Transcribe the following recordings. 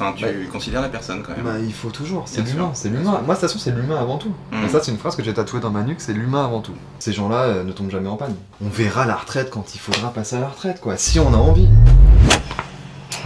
Enfin, tu considères la personne quand même. Bah, il faut toujours, c'est l'humain, c'est l'humain. Moi, de toute façon, c'est l'humain avant tout. Mm. Et ça, c'est une phrase que j'ai tatouée dans ma nuque, c'est l'humain avant tout. Ces gens-là euh, ne tombent jamais en panne. On verra la retraite quand il faudra passer à la retraite, quoi, si on a envie.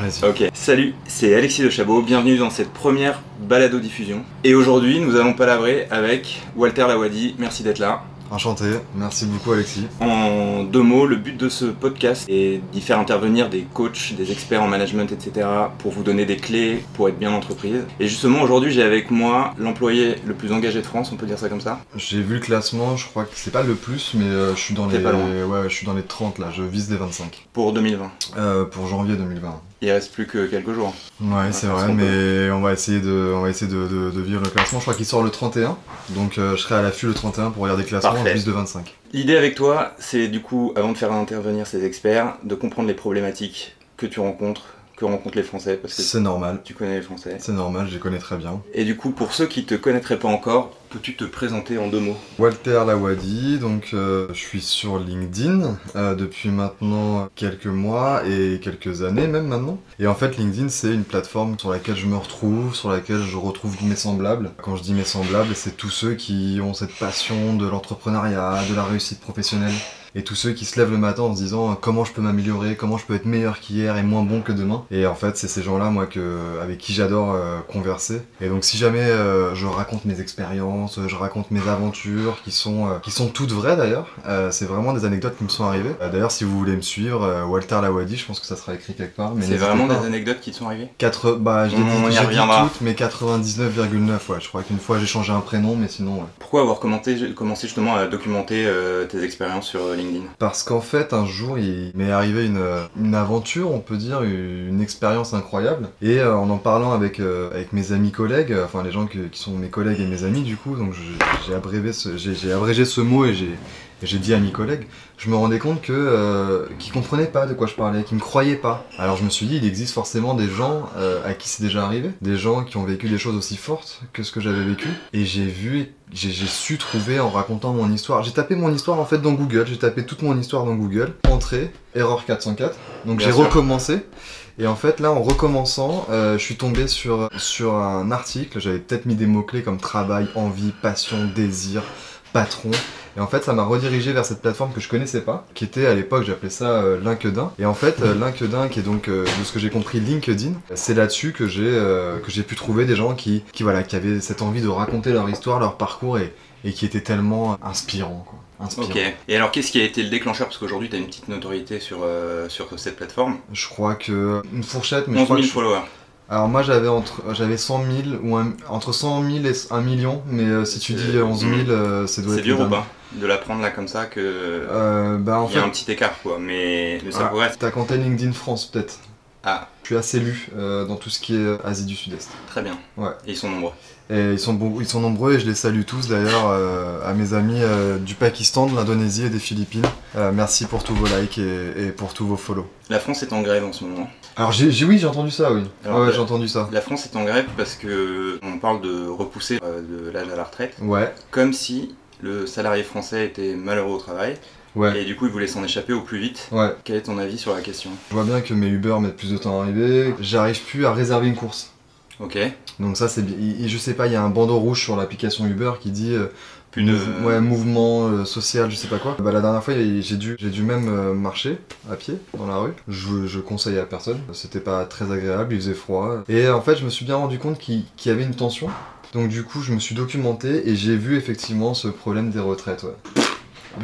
Vas-y. Ok, salut, c'est Alexis de Chabot, bienvenue dans cette première balado-diffusion. Et aujourd'hui, nous allons palabrer avec Walter Lawadi, merci d'être là. Enchanté, merci beaucoup, Alexis. En deux mots, le but de ce podcast est d'y faire intervenir des coachs, des experts en management, etc. pour vous donner des clés pour être bien en entreprise. Et justement, aujourd'hui, j'ai avec moi l'employé le plus engagé de France, on peut dire ça comme ça J'ai vu le classement, je crois que c'est pas le plus, mais euh, je suis dans les pas loin. ouais, je suis dans les 30 là, je vise les 25. pour 2020. Euh, pour janvier 2020. Il reste plus que quelques jours. Ouais, c'est vrai, mais on va essayer de on va essayer de, de, de vivre le classement. Je crois qu'il sort le 31. Donc euh, je serai à l'affût le 31 pour regarder le classement, Parfait. je vise de 25. L'idée avec toi, c'est du coup, avant de faire intervenir ces experts, de comprendre les problématiques que tu rencontres, que rencontrent les Français, parce que C'est normal. tu connais les Français. C'est normal, je les connais très bien. Et du coup, pour ceux qui te connaîtraient pas encore, peux-tu te présenter en deux mots? Walter Lawadi, donc euh, je suis sur LinkedIn euh, depuis maintenant quelques mois et quelques années même maintenant. Et en fait LinkedIn c'est une plateforme sur laquelle je me retrouve, sur laquelle je retrouve mes semblables. Quand je dis mes semblables, c'est tous ceux qui ont cette passion de l'entrepreneuriat, de la réussite professionnelle. Et tous ceux qui se lèvent le matin en se disant comment je peux m'améliorer, comment je peux être meilleur qu'hier et moins bon que demain. Et en fait, c'est ces gens-là, moi, que, avec qui j'adore euh, converser. Et donc, si jamais euh, je raconte mes expériences, je raconte mes aventures, qui sont, euh, qui sont toutes vraies d'ailleurs, c'est vraiment des anecdotes qui me sont arrivées. D'ailleurs, si vous voulez me suivre, Walter Lawadi, je pense que ça sera écrit quelque part. mais C'est vraiment pas. des anecdotes qui te sont arrivées? Quatre, bah, je On dit, toutes, mais 99,9, ouais. Je crois qu'une fois j'ai changé un prénom, mais sinon, ouais. Pourquoi avoir commenté, commencé justement à documenter tes expériences sur Parce qu'en fait, un jour, il m'est arrivé une, aventure, on peut dire, une expérience incroyable. Et euh, en en parlant avec, euh, avec mes amis collègues, enfin les gens qui sont mes collègues et mes amis du coup, donc j'ai abrégé ce mot et j'ai, j'ai dit à mes collègues, je me rendais compte que euh, qu'ils comprenaient pas de quoi je parlais, qu'ils me croyaient pas. Alors je me suis dit, il existe forcément des gens euh, à qui c'est déjà arrivé, des gens qui ont vécu des choses aussi fortes que ce que j'avais vécu. Et j'ai vu, j'ai, su trouver en racontant mon histoire. J'ai tapé mon histoire en fait dans Google, j'ai tapé toute mon histoire dans Google, entrée, erreur 404. Donc j'ai recommencé. Et en fait, là, en recommençant, euh, je suis tombé sur, sur un article. J'avais peut-être mis des mots-clés comme travail, envie, passion, désir, patron. Et en fait, ça m'a redirigé vers cette plateforme que je connaissais pas, qui était à l'époque, j'appelais ça euh, LinkedIn. Et en fait, euh, LinkedIn, qui est donc, euh, de ce que j'ai compris, LinkedIn, c'est là-dessus que j'ai euh, que j'ai pu trouver des gens qui, qui, voilà, qui avaient cette envie de raconter leur histoire, leur parcours et, et qui étaient tellement inspirants, quoi. Inspirants. Ok. Et alors, qu'est-ce qui a été le déclencheur? Parce qu'aujourd'hui, tu as une petite notoriété sur, euh, sur cette plateforme. Je crois que une fourchette, mais je 11 crois 000 que je- followers. Alors moi j'avais entre j'avais 100 000 ou un- entre 100 000 et 1 million, mais euh, si tu C'est- dis 11 000, euh, ça doit C'est être dur le ou pas De l'apprendre là comme ça que. euh, Bah en Il y a fait, un petit écart quoi, mais, mais ça Ah. pourrait. t'as compté LinkedIn France peut-être. Ah, Je suis assez lu euh, dans tout ce qui est euh, Asie du Sud-Est. très bien. Ouais. Et ils sont nombreux. Et ils sont, bon- ils sont nombreux et je les salue tous d'ailleurs euh, à mes amis euh, du Pakistan, de l'Indonésie et des Philippines. Euh, merci pour tous vos likes et, et pour tous vos follow. La France est en grève en ce moment. Alors j'ai, j'ai- oui j'ai entendu ça oui. Alors, ouais j'ai entendu ça. La France est en grève parce que on parle de repousser de l'âge à la retraite, Ouais comme si le salarié français était malheureux au travail ouais et du coup il voulait s'en échapper au plus vite. ouais. Quel est ton avis sur la question? Je vois bien que mes Uber mettent plus de temps à arriver. J'arrive plus à réserver une course. Ok. Donc ça c'est bien. Il- Je sais pas, il y a un bandeau rouge sur l'application Uber qui dit euh, mouv- ouais, mouvement euh, social, je sais pas quoi. Bah, la dernière fois j'ai dû, j'ai dû même euh, marcher à pied dans la rue. Je, je conseille à personne. C'était pas très agréable, il faisait froid. Et en fait je me suis bien rendu compte qu'il qu'il y avait une tension. Donc du coup je me suis documenté et j'ai vu effectivement ce problème des retraites. Ouais.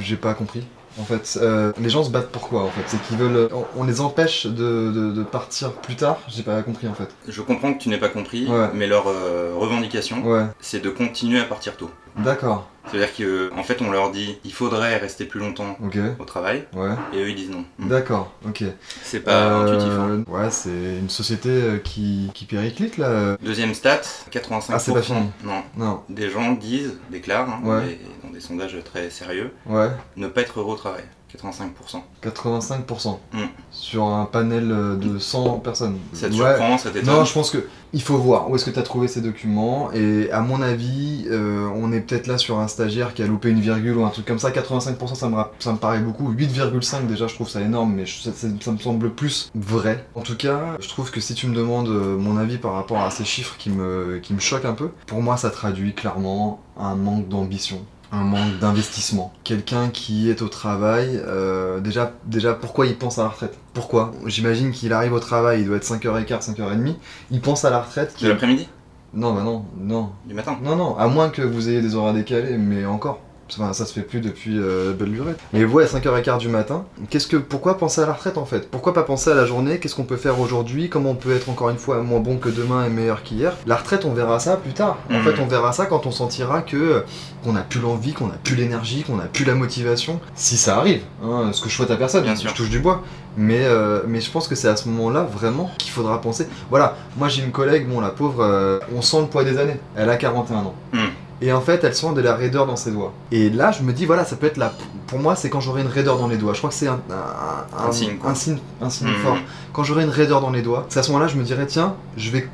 J'ai pas compris. En fait, euh, les gens se battent pourquoi en fait? C'est qu'ils veulent, on, on les empêche de, de- de partir plus tard? J'ai pas compris en fait. Je comprends que tu n'aies pas compris, Ouais. mais leur euh, revendication, Ouais, c'est de continuer à partir tôt. D'accord. C'est-à-dire qu'en fait on leur dit il faudrait rester plus longtemps au travail Ouais. et eux ils disent non. D'accord. Ok. C'est pas Euh, intuitif. hein. Ouais, c'est une société euh, qui, qui périclite là. Deuxième stat, 85% Ah, c'est pas fini. non, Non. des gens disent, déclarent, hein, dans, des, dans des sondages très sérieux, Ouais. ne pas être heureux au travail. 85%. 85% Mm. sur un panel euh, de 100 personnes. Ça te Ouais. surprend, ça Non, je pense que il faut voir où est-ce que tu as trouvé ces documents. Et à mon avis, euh, on est peut-être là sur un stagiaire qui a loupé une virgule ou un truc comme ça. 85%, ça me, ça me paraît beaucoup. 8,5 déjà, je trouve ça énorme, mais je- ça, ça- ça me semble plus vrai. En tout cas, je trouve que si tu me demandes euh, mon avis par rapport à ces chiffres qui me, qui me choquent un peu, pour moi, ça traduit clairement un manque d'ambition. Un manque d'investissement. Quelqu'un qui est au travail, euh, déjà, déjà, pourquoi il pense à la retraite? Pourquoi? J'imagine qu'il arrive au travail, il doit être 5h15, 5h30, il pense à la retraite. De l'après-midi? Non, bah non, non. Du matin? Non, non, à moins que vous ayez des horaires décalés, mais encore. Enfin, ça se fait plus depuis euh, belle lurette. Mais vous, à 5h15 du matin, qu'est-ce que, pourquoi penser à la retraite en fait? Pourquoi pas penser à la journée? Qu'est-ce qu'on peut faire aujourd'hui? Comment on peut être encore une fois moins bon que demain et meilleur qu'hier? La retraite, on verra ça plus tard. En Mhm. fait, on verra ça quand on sentira que qu'on a plus l'envie, qu'on a plus l'énergie, qu'on a plus la motivation. Si ça arrive, hein, ce que je souhaite à personne, Bien sûr. je touche du bois. Mais, euh, mais je pense que c'est à ce moment-là vraiment qu'il faudra penser. Voilà, moi j'ai une collègue, bon la pauvre, euh, on sent le poids des années. Elle a 41 ans. Hmm. Et en fait, elle sent de la raideur dans ses doigts. Et là, je me dis, voilà, ça peut être la. Pour moi, c'est quand j'aurai une raideur dans les doigts. Je crois que c'est un, un, signe, un signe Mhm. fort. Quand j'aurai une raideur dans les doigts, c'est à ce moment-là, je me dirais, tiens, je vais.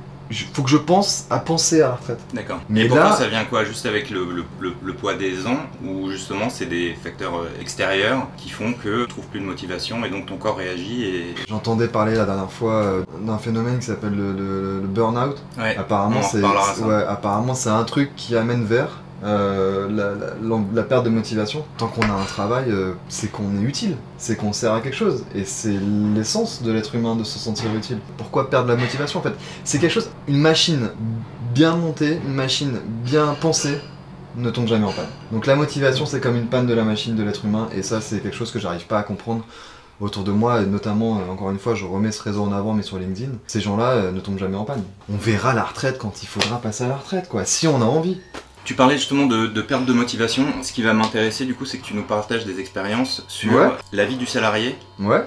Faut que je pense à penser à la retraite. D'accord. Mais Et pour toi, ça vient quoi Juste avec le, le- le- le poids des ans Ou justement, c'est des facteurs euh, extérieurs qui font que tu trouves plus de motivation et donc ton corps réagit et. J'entendais parler la dernière fois euh, d'un phénomène qui s'appelle le, burn-out. Ouais, Apparemment, c'est ouais, apparemment, c'est un truc qui amène vers euh, la, perte de motivation. Tant qu'on a un travail, euh, c'est qu'on est utile, c'est qu'on sert à quelque chose. Et c'est l'essence de l'être humain de se sentir utile. Pourquoi perdre la motivation en fait? C'est quelque chose, une machine bien montée, une machine bien pensée ne tombe jamais en panne. Donc la motivation c'est comme une panne de la machine de l'être humain et ça c'est quelque chose que j'arrive pas à comprendre autour de moi, et notamment, euh, encore une fois, je remets ce réseau en avant, mais sur LinkedIn, ces gens-là ne tombent jamais en panne. On verra la retraite quand il faudra passer à la retraite, quoi, si on a envie. Tu parlais justement de, de perte de motivation. Ce qui va m'intéresser, du coup, c'est que tu nous partages des expériences sur Ouais. la vie du salarié Ouais,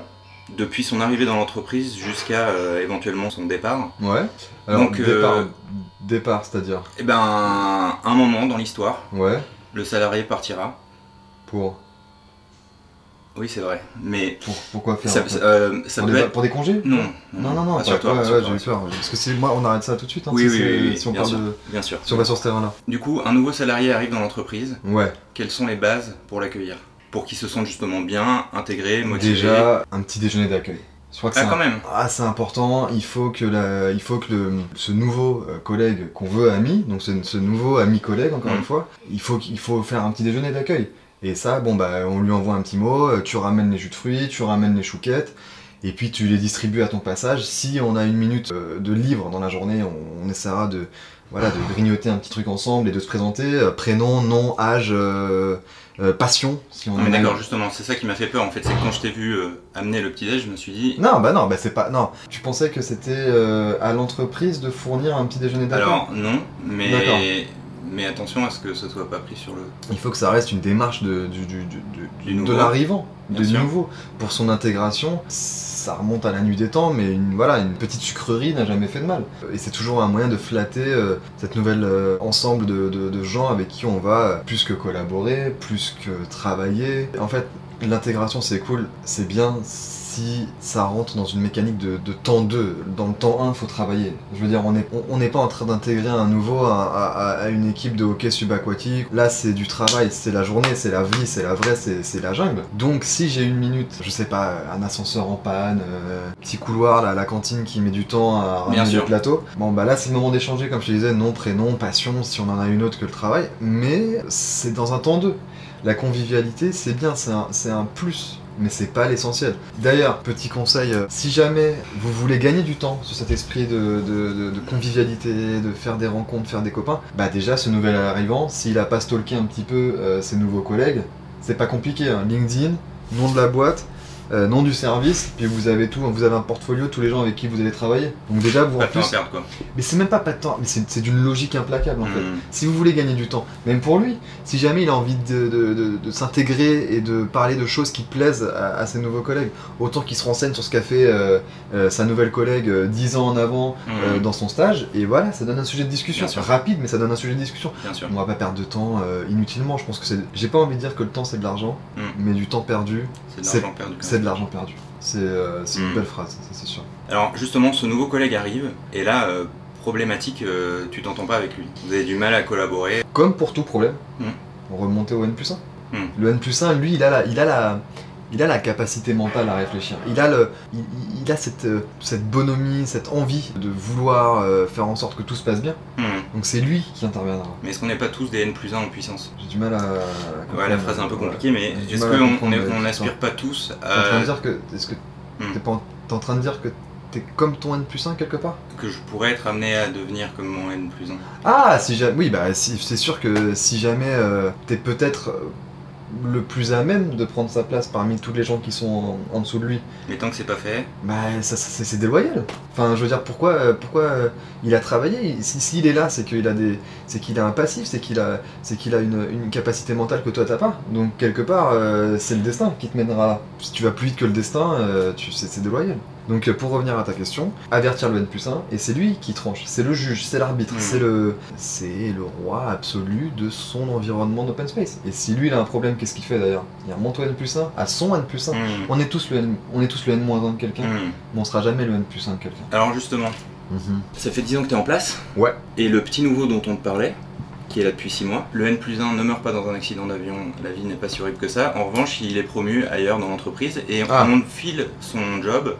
depuis son arrivée dans l'entreprise jusqu'à euh, éventuellement son départ. ouais. Alors, Donc, euh, départ, départ c'est-à-dire Et ben, un moment dans l'histoire, Ouais, le salarié partira. pour, Oui, c'est vrai. Mais pour pourquoi faire ça, euh, ça pour, des, être. pour des congés Non, Non, non, non, ouais, ouais, j'ai eu peur. Parce que c'est moi, on arrête ça tout de suite, hein, Oui, si, oui, c'est- oui, oui, si on bien parle sûr. de... Bien sûr. Si on va sur ce terrain-là. Du coup, un nouveau salarié arrive dans l'entreprise. Ouais. Quelles sont les bases pour l'accueillir? Pour qu'il se sente justement bien, intégré, motivé. Déjà, un petit déjeuner d'accueil. Je crois que Ah, un- quand même. Ah, c'est important. Il faut que, la, il faut que le, ce nouveau euh, collègue qu'on veut ami, donc ce, ce nouveau ami collègue encore Mm. une fois, il faut, qu'il faut faire un petit déjeuner d'accueil. Et ça, bon bah, on lui envoie un petit mot. euh, Tu ramènes les jus de fruits, tu ramènes les chouquettes, et puis tu les distribues à ton passage. Si on a une minute euh, de livre dans la journée, on, on essaiera de, voilà, de grignoter un petit truc ensemble et de se présenter. euh, prénom, nom, âge, euh, euh, passion. Si on Non, mais en a d'accord, justement, c'est ça qui m'a fait peur en fait. C'est que quand je t'ai vu euh, amener le petit-déj, je me suis dit. Non, bah non, bah c'est pas. Non, tu pensais que c'était à l'entreprise de fournir un petit déjeuner d'accueil Alors, non, mais. Mais attention à ce que ce soit pas pris sur le. Il faut que ça reste une démarche de, du, du- du- Du de l'arrivant, de sûr. nouveau. Pour son intégration, ça remonte à la nuit des temps, mais une, voilà, une petite sucrerie n'a jamais fait de mal. Et c'est toujours un moyen de flatter euh, cette nouvelle euh, ensemble de, de- de gens avec qui on va euh, plus que collaborer, plus que travailler. En fait, l'intégration c'est cool, c'est bien si ça rentre dans une mécanique de, de temps 2. Dans le temps 1, il faut travailler. Je veux dire, on n'est on, on n'est pas en train d'intégrer un nouveau à, à- à une équipe de hockey subaquatique. Là, c'est du travail, c'est la journée, c'est la vie, c'est la vraie, c'est la jungle. Donc, si j'ai une minute, je sais pas, un ascenseur en panne, euh, petit couloir là, à la cantine qui met du temps à ramener le plateau, bon, bah là, c'est le moment d'échanger, comme je te disais, nom, prénom, passion, si on en a une autre que le travail. Mais c'est dans un temps 2. La convivialité, c'est bien, c'est un, c'est un plus, mais c'est pas l'essentiel. D'ailleurs, petit conseil, euh, si jamais vous voulez gagner du temps sur cet esprit de, convivialité, de faire des rencontres, faire des copains, bah déjà, ce nouvel arrivant, s'il a pas stalké un petit peu euh, ses nouveaux collègues, c'est pas compliqué. hein. LinkedIn, nom de la boîte, euh, nom du service, puis vous avez tout, vous avez un portfolio, tous les gens avec qui vous allez travailler. Donc déjà, vous Pas en de temps à perdre quoi. mais c'est même pas pas de temps, mais c'est c'est d'une logique implacable en fait. Mm. Si vous voulez gagner du temps, même pour lui, si jamais il a envie de, de- de- de s'intégrer et de parler de choses qui plaisent à, à ses nouveaux collègues, autant qu'il se renseigne sur ce qu'a fait euh, euh, sa nouvelle collègue euh, 10 ans en avant euh, Mm. dans son stage, et voilà, ça donne un sujet de discussion. Sûr. Rapide, mais ça donne un sujet de discussion. Bien sûr. On va pas perdre de temps inutilement, je pense que c'est. J'ai pas envie de dire que le temps c'est de l'argent, Mm. mais du temps perdu, C'est de c'est- l'argent perdu. C'est de l'argent perdu. C'est euh, une Mm. belle phrase, ça c'est sûr. Alors justement, ce nouveau collègue arrive et là, euh, problématique, euh, tu t'entends pas avec lui. Vous avez du mal à collaborer. Comme pour tout problème, Mm. on remontait au N plus 1. Mm. Le N plus 1, lui, il a la, il a la, il a la capacité mentale à réfléchir. Il a, le, il, a cette, euh, cette bonhomie, cette envie de vouloir euh, faire en sorte que tout se passe bien. Hmm. Donc c'est lui qui interviendra. Mais est-ce qu'on n'est pas tous des N plus 1 en puissance? J'ai du mal à. Ouais, la phrase est un peu compliquée, mais est-ce qu'on n'aspire pas tous à dire que. Est-ce que Hmm. t'es pas en, t'es en train de dire que t'es comme ton N plus 1 quelque part? Que je pourrais être amené à devenir comme mon N plus 1 Ah, si jamais. Oui, bah, si, c'est sûr que si jamais euh, t'es peut-être le plus à même de prendre sa place parmi tous les gens qui sont en, en dessous de lui, Mais tant que c'est pas fait, bah, ça, ça- c'est, déloyal. Enfin, je veux dire, pourquoi, euh, pourquoi euh, il a travaillé? Si- S'il est là, c'est qu'il a des, c'est qu'il a un passif, c'est qu'il a, c'est qu'il a une, une capacité mentale que toi t'as pas. Donc quelque part, euh, c'est le destin qui te mènera là. Si tu vas plus vite que le destin, euh, tu, c'est, c'est déloyal. Donc euh, pour revenir à ta question, avertir le N plus 1, et c'est lui qui tranche, c'est le juge, c'est l'arbitre, Mhm. c'est le, c'est le roi absolu de son environnement d'open space. Et si lui il a un problème, qu'est-ce qu'il fait d'ailleurs? Il remonte au N plus 1, à son N plus 1. hmm, On est tous le N, on est tous le N moins 1 de quelqu'un, hmm. mais on sera jamais le N plus 1 de quelqu'un. Alors justement, ça fait 10 ans que tu es en place. Ouais. Et le petit nouveau dont on te parlait, qui est là depuis 6 mois, le N plus 1 ne meurt pas dans un accident d'avion, la vie n'est pas si horrible que ça. En revanche, il est promu ailleurs dans l'entreprise et Ah. on file son job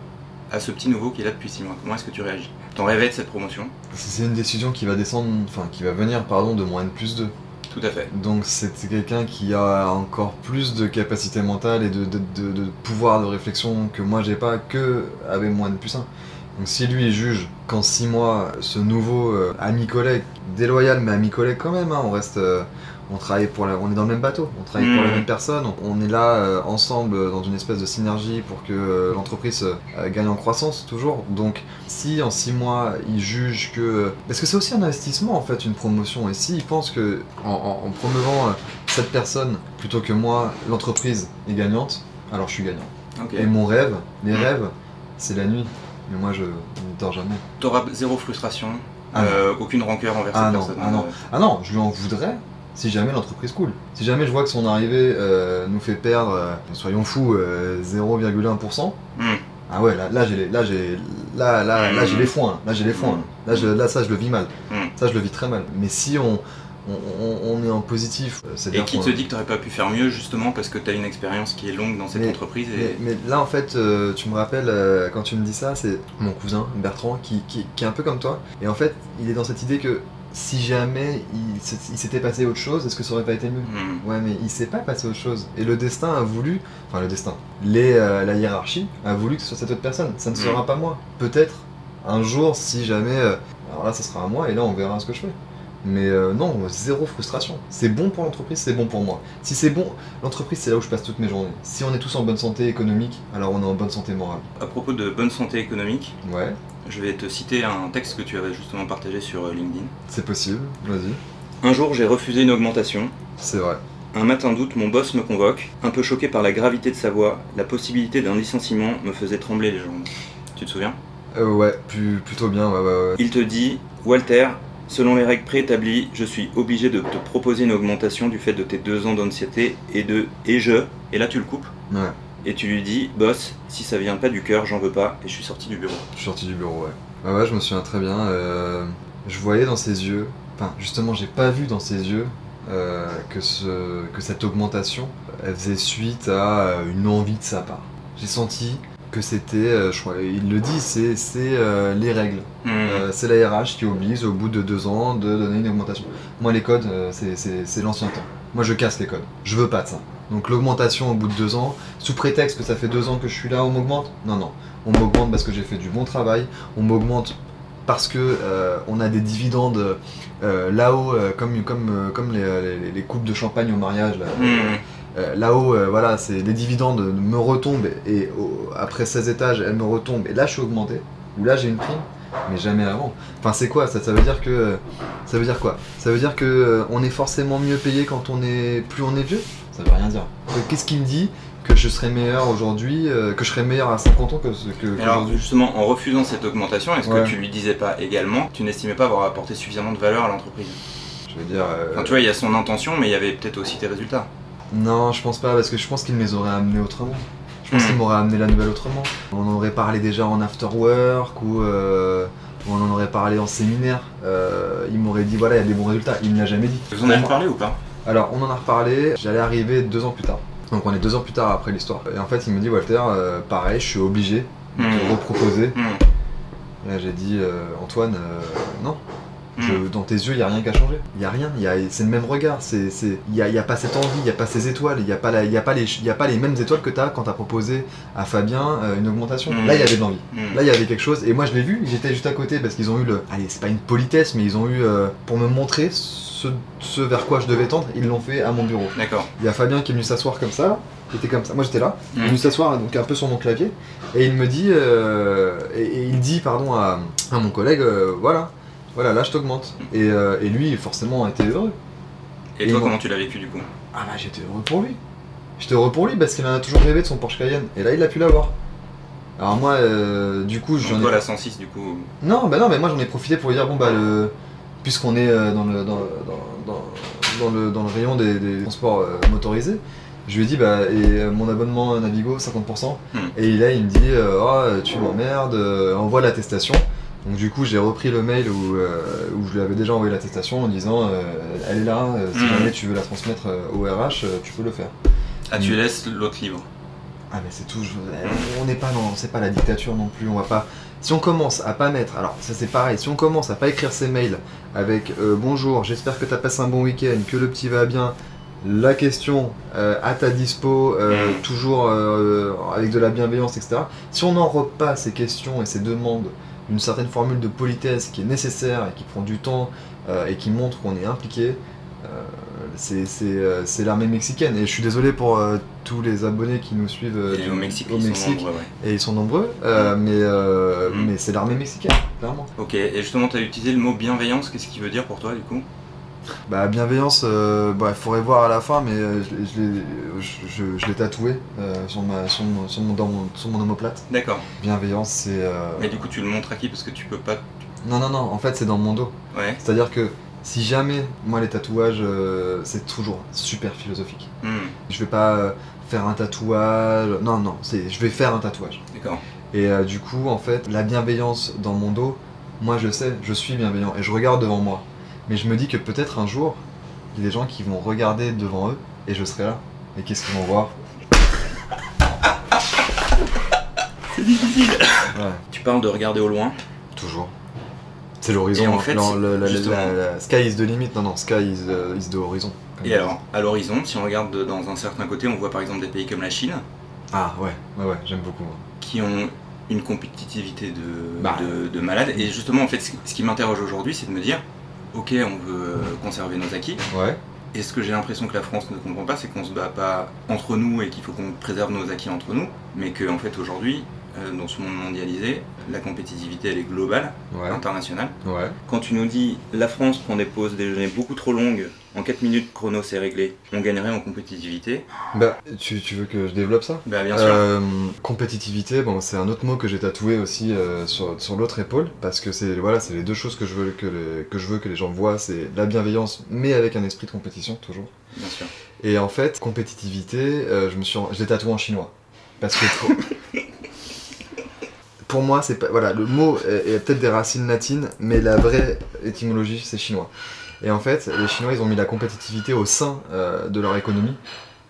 à ce petit nouveau qui est là depuis 6 mois. Comment est-ce que tu réagis? T'en rêvais de cette promotion? C'est une décision qui va descendre, enfin qui va venir, pardon, de mon N plus 2. Tout à fait. Donc c'est quelqu'un qui a encore plus de capacité mentale et de, de- de- de pouvoir de réflexion que moi j'ai pas que avec mon N plus 1. Donc si lui il juge qu'en 6 mois, ce nouveau euh, ami collègue, déloyal mais ami collègue quand même, hein, on reste, euh, on travaille pour la, on est dans le même bateau, on travaille pour la Mhm. même personne, on, on est là euh, ensemble euh, dans une espèce de synergie pour que euh, l'entreprise euh, gagne en croissance toujours. Donc si en 6 mois il juge que, parce que c'est aussi un investissement en fait une promotion, et s'il pense que en, en- en promeuvant cette personne plutôt que moi, l'entreprise est gagnante, alors je suis gagnant. Et mon rêve, les Mhm. rêves, c'est la nuit. Mais moi je ne dors jamais. T'auras zéro frustration, Ah aucune rancœur envers Ah cette non, personne. ah non. Ah non, je lui en voudrais si jamais l'entreprise coule. Si jamais je vois que son arrivée euh, nous fait perdre, euh, soyons fous, euh, 0,1%. hmm. Ah ouais, là, là j'ai les, là j'ai, là, là, là j'ai les foins, là j'ai les foins. Là, je- là ça je le vis mal. Mm. Ça je le vis très mal. Mais si on, on, on- on est en positif, euh, Et qui te dit que t'aurais pas pu faire mieux justement parce que t'as une expérience qui est longue dans cette Mais- entreprise Mais, là, en fait, euh, tu me rappelles, euh, quand tu me dis ça, c'est mon cousin Bertrand qui, qui- qui est un peu comme toi. Et en fait, il est dans cette idée que si jamais il, s'était passé autre chose, est-ce que ça aurait pas été mieux? Hmm. Ouais, mais il s'est pas passé autre chose. Et le destin a voulu, enfin le destin, les, euh, la hiérarchie a voulu que ce soit cette autre personne. Ça ne Mm. sera pas moi. Peut-être un jour, si jamais. euh, alors là, ça sera à moi et là, on verra ce que je fais. Mais euh, non, zéro frustration. C'est bon pour l'entreprise, c'est bon pour moi. Si c'est bon, l'entreprise, c'est là où je passe toutes mes journées. Si on est tous en bonne santé économique, alors on est en bonne santé morale. À propos de bonne santé économique, Ouais, je vais te citer un texte que tu avais justement partagé sur euh, LinkedIn. c'est possible, vas-y. Un jour, j'ai refusé une augmentation. C'est vrai. Un matin d'août, mon boss me convoque. Un peu choqué par la gravité de sa voix, la possibilité d'un licenciement me faisait trembler les jambes. Tu te souviens? Euh, ouais, plus- plutôt bien, ouais, ouais, ouais. Il te dit Walter, selon les règles préétablies, je suis obligé de te proposer une augmentation du fait de tes deux ans d'ancienneté et de et je. Et là, tu le coupes? Ouais, Et tu lui dis Boss, si ça vient pas du cœur, j'en veux pas. Et je suis sorti du bureau. je suis sorti du bureau, ouais. Ouais, ouais, je me souviens très bien. euh, je voyais dans ses yeux, enfin, justement, j'ai pas vu dans ses yeux euh, que, ce, que cette augmentation, elle faisait suite à euh, une envie de sa part. J'ai senti que c'était, je crois, il le dit, c'est c'est, euh, les règles. Euh, c'est la RH qui oblige au bout de deux ans de donner une augmentation. Moi, les codes, c'est l'ancien temps. Moi, je casse les codes. Je veux pas de ça. Donc, l'augmentation au bout de deux ans, sous prétexte que ça fait deux ans que je suis là, on m'augmente? Non, non. On m'augmente parce que j'ai fait du bon travail. On m'augmente parce que euh, on a des dividendes euh, là-haut, euh, comme, comme, comme les, les, les coupes de champagne au mariage. Là. Hmm. là-haut, euh, voilà, c'est les dividendes me retombent et après 16 étages, elles me retombent et là je suis augmenté, ou là j'ai une prime, mais jamais avant. Enfin, c'est quoi ça? Ça veut dire que. Ça veut dire quoi? Ça veut dire que on est forcément mieux payé quand on est. plus on est vieux? Ça veut rien dire. Euh, Qu'est-ce qui me dit que je serais meilleur aujourd'hui, euh, que je serais meilleur à 50 ans que ce que alors justement, en refusant cette augmentation, est-ce Ouais. que tu lui disais pas également que tu n'estimais pas avoir apporté suffisamment de valeur à l'entreprise? Je veux dire. euh, Enfin, tu vois, il y a son intention, mais il y avait peut-être aussi tes résultats. Non, je pense pas, parce que je pense qu'il me les aurait amenés autrement. Je pense Hmm. qu'il m'aurait amené la nouvelle autrement. On en aurait parlé déjà en after work ou, euh, on en aurait parlé en séminaire. Euh, il m'aurait dit voilà, il y a des bons résultats. Il me l'a jamais dit. Vous en avez parlé ou pas? Alors, on en a reparlé, j'allais arriver deux ans plus tard. Donc, on est deux ans plus tard après l'histoire. Et en fait, il me dit Walter, euh, pareil, je suis obligé de Hmm. te reproposer. Hmm. Là, j'ai dit euh, Antoine, euh, non. Hmm. Je- dans tes yeux, il n'y a rien qui a changé. Il n'y a rien, y a- c'est le même regard. C'est, c'est, il n'y a, y a pas cette envie, il n'y a pas ces étoiles, il n'y a, pas la- y a, pas les ch- y a pas les mêmes étoiles que tu as quand tu as proposé à Fabien euh, une augmentation. Mm. Là, il y avait de l'envie. Là, il y avait quelque chose. Et moi, je l'ai vu, j'étais juste à côté parce qu'ils ont eu le. Allez, c'est pas une politesse, mais ils ont eu. euh, pour me montrer ce, ce vers quoi je devais tendre, ils l'ont fait à mon bureau. D'accord. Il y a Fabien qui est venu s'asseoir comme ça, qui était comme ça. Moi, j'étais là. Il est Hmm. venu s'asseoir donc un peu sur mon clavier et il me dit euh, et, et il dit pardon à, à mon collègue euh, voilà voilà là je t'augmente et, euh, et lui forcément était heureux Et toi, comment tu l'as vécu du coup? Ah bah j'étais heureux pour lui j'étais heureux pour lui parce qu'il en a toujours rêvé de son Porsche Cayenne et là il a pu l'avoir alors moi du coup j'en ai toi, la 106, du coup. non bah non mais moi j'en ai profité pour lui dire bon bah le puisqu'on est euh, dans le dans, dans, dans, dans le dans le rayon des, des transports euh, motorisés je lui ai dit bah et euh, mon abonnement Navigo 50% Hmm. et là il me dit oh tu m'emmerdes envoie l'attestation donc du coup j'ai repris le mail où, où je lui avais déjà envoyé l'attestation en disant elle est là si Hmm. jamais tu veux la transmettre au RH tu peux le faire Ah, tu Hmm. laisses l'autre libre. ah mais c'est tout, je- on n'est pas dans, c'est pas la dictature non plus, on va pas. Si on commence à pas mettre, alors ça c'est pareil, si on commence à pas écrire ses mails avec euh, bonjour, j'espère que t'as passé un bon week-end, que le petit va bien, la question euh, à ta dispo, euh, Mm. toujours avec de la bienveillance, etc. Si on n'enrobe pas ces questions et ces demandes d'une certaine formule de politesse qui est nécessaire et qui prend du temps et qui montre qu'on est impliqué, c'est c'est, euh, c'est l'armée mexicaine. Et je suis désolé pour euh, tous les abonnés qui nous suivent euh, du- au Mexique, au Mexique. nombreux, ouais. et ils sont nombreux, euh, mais, Mm. mais c'est l'armée mexicaine, clairement. Ok, et justement, tu as utilisé le mot bienveillance, qu'est-ce qu'il veut dire pour toi du coup? Bah, bienveillance, euh, bah, il faudrait voir à la fin, mais euh, je, l'ai- je je- l'ai tatoué euh, sur, ma, sur, mon, sur, mon, dans mon, sur mon omoplate. D'accord. Bienveillance, c'est. Mais du coup, tu le montres à qui? Parce que tu peux pas. Non, non, non, en fait, c'est dans mon dos. Ouais. C'est-à-dire que si jamais, moi, les tatouages, euh, c'est toujours super philosophique. Hmm, Je vais pas euh, faire un tatouage. Non, non, c'est, je vais faire un tatouage. D'accord. Et euh, du coup, en fait, la bienveillance dans mon dos, moi je sais, je suis bienveillant et je regarde devant moi. Mais je me dis que peut-être un jour, il y a des gens qui vont regarder devant eux et je serai là. Et qu'est-ce qu'ils vont voir? C'est difficile. Ouais, Tu parles de regarder au loin? toujours. C'est l'horizon. En fait, Non, la- justement- la- la- sky is the limit. Non, non, sky is, euh, is the horizon. Et alors, à l'horizon, si on regarde de- dans un certain côté, on voit par exemple des pays comme la Chine. Ah ouais, ouais, ouais, j'aime beaucoup. qui ont une compétitivité de, Bah. de, de malade. Et justement, en fait, ce ce qui m'interroge aujourd'hui, c'est de me dire, ok, on veut conserver nos acquis. Ouais. Et ce que j'ai l'impression que la France ne comprend pas, c'est qu'on se bat pas entre nous et qu'il faut qu'on préserve nos acquis entre nous, mais que en fait aujourd'hui, euh, dans ce monde mondialisé, la compétitivité elle est globale, Ouais. internationale. Ouais. Quand tu nous dis la France prend des pauses déjeuner beaucoup trop longues, en 4 minutes chrono c'est réglé, on gagnerait en compétitivité. Bah, tu, tu veux que je développe ça? Bah bien sûr. Euh, compétitivité, bon, c'est un autre mot que j'ai tatoué aussi euh, sur, sur l'autre épaule, parce que c'est voilà, c'est les deux choses que je veux que les, que je veux que les gens voient, c'est la bienveillance, mais avec un esprit de compétition toujours. Bien sûr. Et en fait, compétitivité, je me suis, je l'ai tatoué en chinois, parce que pour, moi, c'est pas voilà, le mot est, est peut-être des racines latines, mais la vraie étymologie c'est chinois. Et en fait, les Chinois, ils ont mis la compétitivité au sein euh, de leur économie.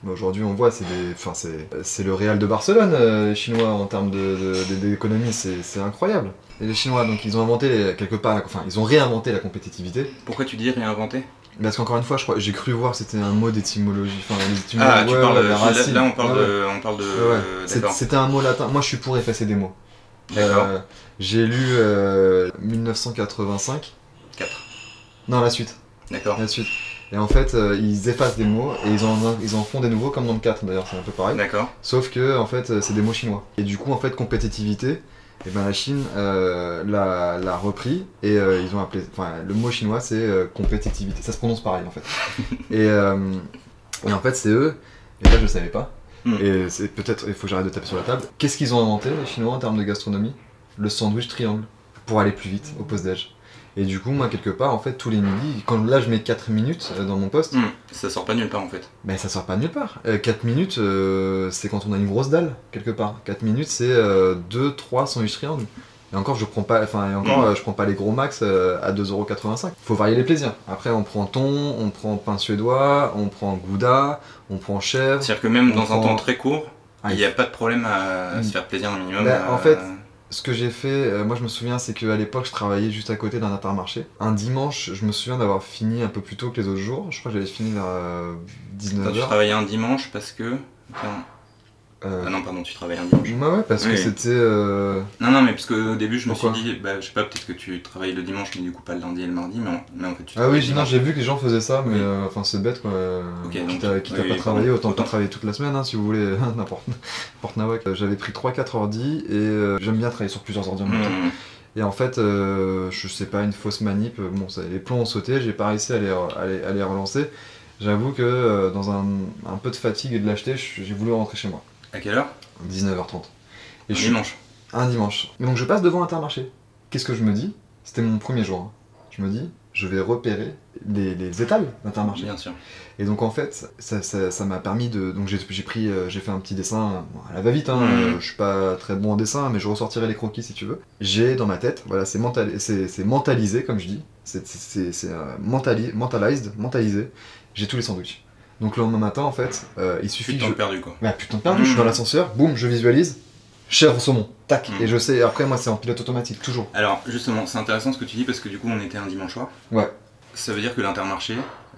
Aujourd'hui, on voit, c'est enfin, c'est, le Real de Barcelone, euh, les Chinois, en termes de, de- de- d'économie, c'est, incroyable. Et les Chinois, donc, ils ont inventé, quelque part, enfin, ils ont réinventé la compétitivité. Pourquoi tu dis réinventer? Parce qu'encore une fois, je crois, j'ai cru voir que c'était un mot d'étymologie. Enfin, Ah, tu ouais, parles ouais, de. là-. Là, on parle Ouais, de. On parle de. Euh. C'était un mot latin. Moi, je suis pour effacer des mots. Euh, j'ai lu euh, 1985. 4. Non, la suite. D'accord. La suite. Et en fait, euh, ils effacent des mots et ils en, ils en font des nouveaux, comme dans le 4 d'ailleurs, c'est un peu pareil. D'accord. Sauf que, en fait, euh, c'est des mots chinois. Et du coup, en fait, compétitivité, et ben la Chine euh, l'a l'a repris et euh, ils ont appelé. Enfin, le mot chinois c'est euh, compétitivité. Ça se prononce pareil en fait. et, euh, et en fait, c'est eux, et là je le savais pas. Hmm. Et c'est peut-être, il faut que j'arrête de taper sur la table. Qu'est-ce qu'ils ont inventé les Chinois en termes de gastronomie? Le sandwich triangle pour aller plus vite au post-déj. Et du coup, moi, quelque part, en fait, tous les midis, quand là je mets 4 minutes euh, dans mon poste, Hmm. Ça sort pas nulle part en fait. ben ça sort pas de nulle part. 4 minutes, euh, c'est quand on a une grosse dalle, quelque part. 4 minutes, c'est 2-3 sandwich triangle. Et encore, je prends pas, enfin, encore, Mm. euh, je prends pas les gros max euh, à 2,85€. Faut varier les plaisirs. Après, on prend thon, on prend pain suédois, on prend gouda, on prend chèvre. C'est-à-dire que même dans un temps très court, Ah, il n'y a pas de problème à Mm. se faire plaisir un minimum. Bah, en euh, fait, Ce que j'ai fait, euh, moi je me souviens, c'est qu'à l'époque, je travaillais juste à côté d'un intermarché. Un dimanche, je me souviens d'avoir fini un peu plus tôt que les autres jours. Je crois que j'avais fini vers euh, Quand tu 19h. travaillais un dimanche parce que. Euh, Ah non, pardon, tu travaillais un dimanche. ouais, ouais, parce que c'était. euh, Non, non, mais parce qu'au début, je me suis dit, bah, je sais pas, peut-être que tu travailles le dimanche, mais du coup pas le lundi et le mardi, mais en, mais en fait tu Ah travailles oui, non, j'ai vu que les gens faisaient ça, mais Oui. euh, enfin c'est bête quoi. Ok, quitte donc- à, quitte à oui, pas travailler, pardon. autant pas Autant. travailler toute la semaine hein, si vous voulez, n'importe nawak. J'avais pris 3-4 ordi et euh, j'aime bien travailler sur plusieurs ordi en même temps. Hmm. Et en fait, je sais pas, une fausse manip, bon, ça, les plombs ont sauté, j'ai pas réussi à les, à les, à les relancer. J'avoue que dans un, un peu de fatigue et de lâcheté, j'ai voulu rentrer chez moi. À quelle heure? 19h30. Et je suis Dimanche. un dimanche. Et donc je passe devant Intermarché. Qu'est-ce que je me dis? C'était mon premier jour. hein. Je me dis, je vais repérer les, les étals d'Intermarché. Bien sûr. Et donc en fait, ça ça- ça m'a permis de. Donc j'ai pris, euh, j'ai fait un petit dessin bon, à la va-vite. Hein, euh, je suis pas très bon en dessin, mais je ressortirai les croquis si tu veux. J'ai dans ma tête, voilà, c'est mental, c'est c'est mentalisé comme je dis. C'est euh, mentali- mentalized, mentalisé. J'ai tous les sandwichs. Donc le lendemain matin, en fait, euh, il suffit de que temps je... perdu quoi. Bah putain de perdu, je suis dans l'ascenseur, boum, je visualise, chèvre au saumon, tac, Mhm. et je sais, après moi c'est en pilote automatique, toujours. Alors justement, c'est intéressant ce que tu dis parce que du coup on était un dimanche soir. Ouais. Ça veut dire que l'intermarché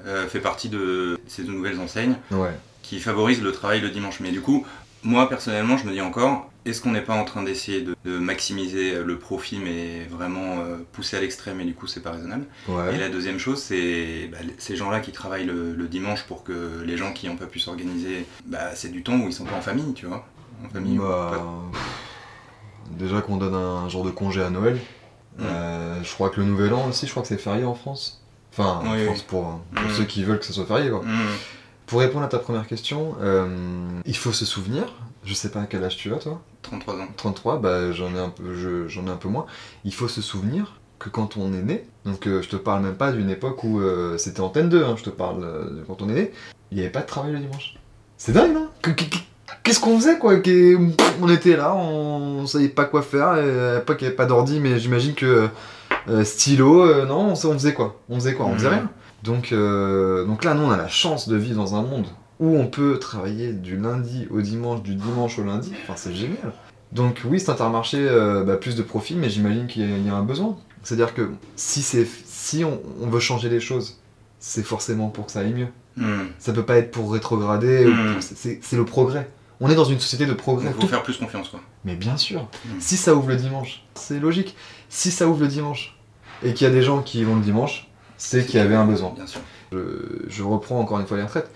euh, fait partie de ces deux nouvelles enseignes Ouais. qui favorisent le travail le dimanche. Mais du coup, moi personnellement, je me dis encore, est-ce qu'on n'est pas en train d'essayer de, de maximiser le profit mais vraiment euh, pousser à l'extrême et du coup c'est pas raisonnable? Et Ouais. la deuxième chose, c'est bah, ces gens-là qui travaillent le, le dimanche pour que les gens qui n'ont pas pu s'organiser, bah, c'est du temps où ils sont pas en famille, tu vois? En famille ou Bah, pas. Déjà qu'on donne un jour de congé à Noël. Euh, je crois que le nouvel an aussi, je crois que c'est férié en France. Enfin, en France oui. pour, pour ceux qui veulent que ce soit férié. Quoi. Mmh. Pour répondre à ta première question, euh, il faut se souvenir, je sais pas à quel âge tu as toi, 33 ans. 33, bah, j'en ai, un peu- je- j'en ai un peu moins. Il faut se souvenir que quand on est né, donc euh, je te parle même pas d'une époque où euh, c'était Antenne 2, hein, je te parle de quand on est né, il n'y avait pas de travail le dimanche. C'est dingue, non? Que- que- que- Qu'est-ce qu'on faisait quoi? On était là, on savait pas quoi faire, et à l'époque il n'y avait pas d'ordi, mais j'imagine que stylo, non, on, on faisait quoi? On faisait quoi? On faisait Mhm. rien? Donc, euh, donc là, nous on a la chance de vivre dans un monde où on peut travailler du lundi au dimanche, du dimanche au lundi, enfin c'est génial. Donc oui, c'est Intermarché, euh, bah, plus de profit, mais j'imagine qu'il y, a- il y a un besoin. C'est-à-dire que si, si on, on veut changer les choses, c'est forcément pour que ça aille mieux. Mmh. Ça peut pas être pour rétrograder, Mm. pour- c'est, le progrès. On est dans une société de progrès. Il faut Tout- faire plus confiance, quoi. Mais bien sûr, Mm. si ça ouvre le dimanche, c'est logique. Si ça ouvre le dimanche, et qu'il y a des gens qui vont le dimanche, c'est qu'il y avait un besoin. Bien sûr. Je, je reprends encore une fois les retraites.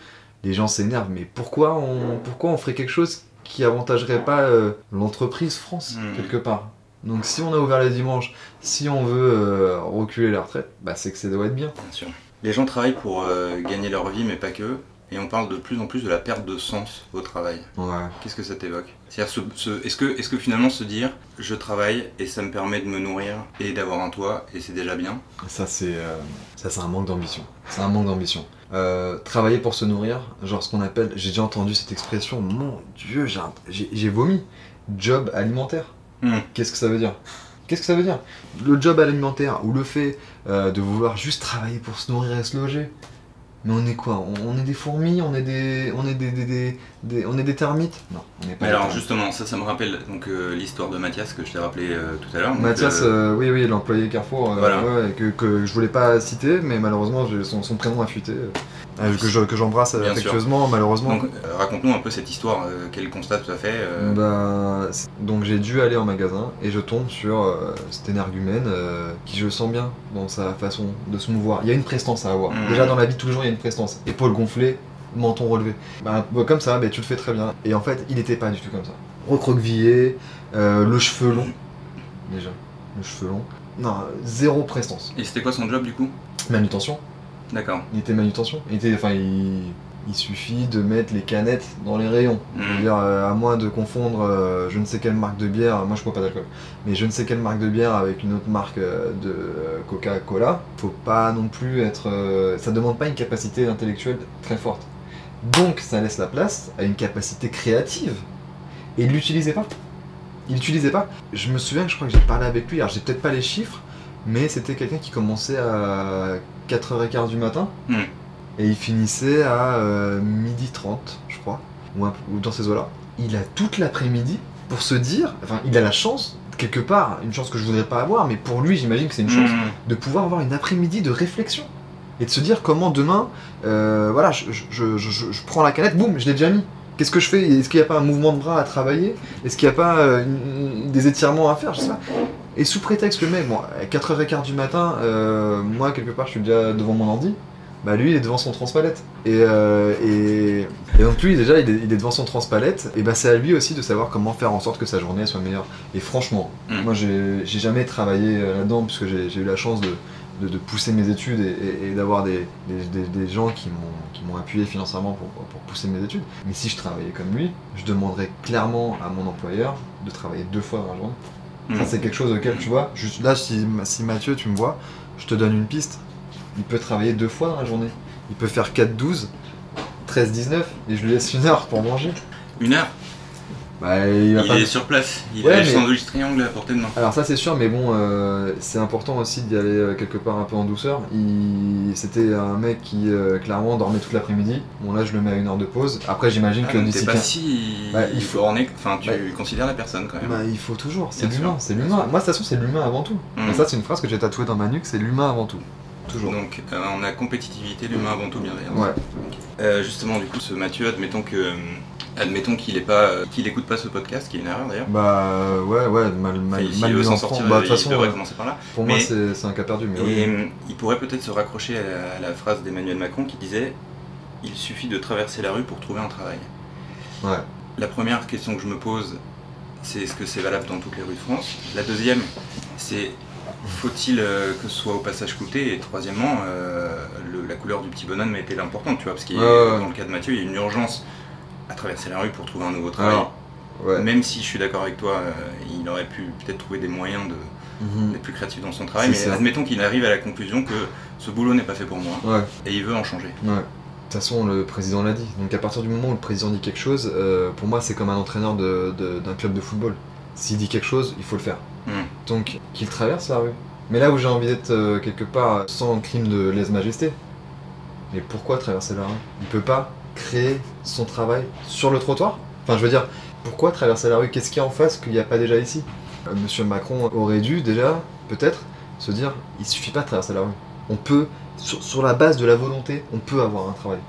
Les gens s'énervent, mais pourquoi on, pourquoi on ferait quelque chose qui avantagerait pas euh, l'entreprise France, Mm. quelque part? Donc si on a ouvert les dimanches, si on veut euh, reculer la retraite, bah c'est que ça doit être bien. Bien sûr. Les gens travaillent pour euh, gagner leur vie, mais pas que. Et on parle de plus en plus de la perte de sens au travail. Ouais. Qu'est-ce que ça t'évoque? C'est-à-dire, ce- ce- est-ce que, est que finalement se dire, je travaille et ça me permet de me nourrir et d'avoir un toit et c'est déjà bien? Ça c'est euh, ça c'est un manque d'ambition. C'est un manque d'ambition. Euh, travailler pour se nourrir, genre ce qu'on appelle, j'ai déjà entendu cette expression, mon dieu, j'ai un- j'ai j'ai vomi. Job alimentaire. Hmm. Qu'est-ce que ça veut dire? Qu'est-ce que ça veut dire? Le job alimentaire ou le fait euh, de vouloir juste travailler pour se nourrir et se loger. Mais on est quoi? On, est des fourmis On est des, on est des- des- des- on est des termites Non, on n'est pas. Mais alors termites. justement, ça, ça me rappelle donc euh, l'histoire de Mathias que je t'ai rappelé euh, tout à l'heure. Mathias, euh, oui, oui, l'employé Carrefour, Voilà. ouais, que, que je voulais pas citer, mais malheureusement son, son prénom a fuité, euh, que je- que j'embrasse affectueusement, malheureusement. donc raconte-nous un peu cette histoire, quel constat tu as fait Bah, donc j'ai dû aller en magasin et je tombe sur cet énergumène qui je sens bien dans sa façon de se mouvoir. Il y a une prestance à avoir. Mhm. Déjà dans la vie de tous les jours il y a une prestance. Épaules gonflées, menton relevé. Bah, bah, comme ça, bah, tu le fais très bien. Et en fait, il était pas du tout comme ça. Recroquevillé, euh, le cheveu long. Déjà, le cheveu long. Non, zéro prestance. Et c'était quoi son job du coup? Manutention. D'accord. Il était manutention. Il était, enfin, il, il suffit de mettre les canettes dans les rayons. Je veux Mm. dire, euh, à moins de confondre euh, je ne sais quelle marque de bière, moi je bois pas d'alcool, mais je ne sais quelle marque de bière avec une autre marque euh, de Coca-Cola, faut pas non plus être. ça demande pas une capacité intellectuelle très forte. Donc ça laisse la place à une capacité créative. Et il l'utilisait pas. Il l'utilisait pas. Je me souviens que je crois que j'ai parlé avec lui, alors j'ai peut-être pas les chiffres, mais c'était quelqu'un qui commençait à 4h15 du matin. Mm. Et il finissait à euh, midi 30, je crois, ou, un- ou dans ces eaux-là. Il a toute l'après-midi pour se dire, enfin, il a la chance, quelque part, une chance que je voudrais pas avoir, mais pour lui, j'imagine que c'est une chance, Mm. de pouvoir avoir une après-midi de réflexion. Et de se dire comment demain, euh, voilà, je, je- je- prends la canette, boum, je l'ai déjà mis. Qu'est-ce que je fais? Est-ce qu'il n'y a pas un mouvement de bras à travailler? Est-ce qu'il n'y a pas euh, une- des étirements à faire? Je sais pas. Et sous prétexte que le mec, bon, à 4h15 du matin, euh, moi, quelque part, je suis déjà devant mon ordi, bah lui, il est devant son transpalette. Et, euh, et, et donc lui, déjà, il est, il est devant son transpalette, et bah c'est à lui aussi de savoir comment faire en sorte que sa journée soit meilleure. Et franchement, Mm. moi, j'ai jamais travaillé là-dedans, puisque j'ai eu la chance de, de, de pousser mes études et, et- et d'avoir des, des, des- des gens qui m'ont appuyé financièrement pour, pour pousser mes études. Mais si je travaillais comme lui, je demanderais clairement à mon employeur de travailler deux fois dans la journée. Ça, c'est quelque chose auquel, tu vois, juste là, si, si Mathieu, tu me vois, je te donne une piste. Il peut travailler deux fois dans la journée. Il peut faire 4-12, 13-19, et je lui laisse une heure pour manger. Une heure? Bah, il va Il pas... est sur place. Il Ouais, a le sandwich triangle à portée de main. Alors ça c'est sûr, mais bon, euh, c'est important aussi d'y aller euh, quelque part un peu en douceur. Il... C'était un mec qui euh, clairement dormait toute l'après-midi. Bon là je le mets à une heure de pause. Après j'imagine Ah, que d'ici pas 15 si. Bah, il faut- orné- Enfin, tu Bah, considères la personne quand même. Bah, il faut toujours, c'est l'humain, c'est l'humain. Moi de toute façon c'est l'humain avant tout. Mm. Et ça c'est une phrase que j'ai tatouée dans ma nuque, c'est l'humain avant tout. Toujours. Donc, euh, on a compétitivité, l'humain avant tout, bienveillance. Ouais. Justement, du coup, ce Mathieu, admettons que, admettons qu'il pas, euh, qu'il écoute pas ce podcast, qui est une erreur d'ailleurs. Bah euh, ouais ouais mal mal, mal veut s'en en sortir. Bah, de il toute façon devrait euh, commencer par là. pour moi Mais- c'est c'est un cas perdu mais oui. Et euh, il pourrait peut-être se raccrocher à la, à la phrase d'Emmanuel Macron qui disait Il suffit de traverser la rue pour trouver un travail. Ouais. La première question que je me pose, c'est est-ce que c'est valable dans toutes les rues de France? La deuxième, c'est faut-il euh, que ce soit au passage coûté? Et troisièmement, euh, le- la couleur du petit bonhomme était l'importante, tu vois, parce que Ouais, ouais. dans le cas de Mathieu, il y a une urgence à traverser la rue pour trouver un nouveau travail. Ouais. Même si je suis d'accord avec toi, euh, il aurait pu peut-être trouver des moyens de, Mhm. d'être plus créatif dans son travail, mais ça. admettons qu'il arrive à la conclusion que ce boulot n'est pas fait pour moi Ouais. et il veut en changer. Ouais. De toute façon, le président l'a dit. Donc à partir du moment où le président dit quelque chose, euh, pour moi, c'est comme un entraîneur de- de- d'un club de football. S'il dit quelque chose, il faut le faire. Hmm. Donc qu'il traverse la rue. Mais là où j'ai envie d'être euh, quelque part sans crime de lèse-majesté, mais pourquoi traverser la rue? Il peut pas créer son travail sur le trottoir Enfin, je veux dire, pourquoi traverser la rue? Qu'est-ce qu'il y a en face qu'il n'y a pas déjà ici? Euh, Monsieur Macron aurait dû déjà, peut-être, se dire il suffit pas de traverser la rue. On peut, sur, sur la base de la volonté, on peut avoir un travail.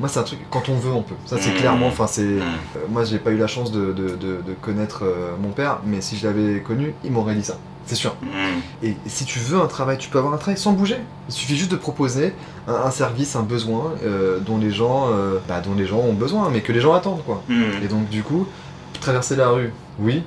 Moi, c'est un truc, quand on veut, on peut. Ça, c'est Mmh. clairement, enfin, c'est. Hmm. Euh, moi, j'ai pas eu la chance de, de- de- de connaître euh, mon père, mais si je l'avais connu, il m'aurait dit ça. C'est sûr. Hmm. Et si tu veux un travail, tu peux avoir un travail sans bouger. Il suffit juste de proposer un, un service, un besoin euh, dont les gens, euh, bah, dont les gens ont besoin, mais que les gens attendent, quoi. Hmm. Et donc, du coup, traverser la rue, oui,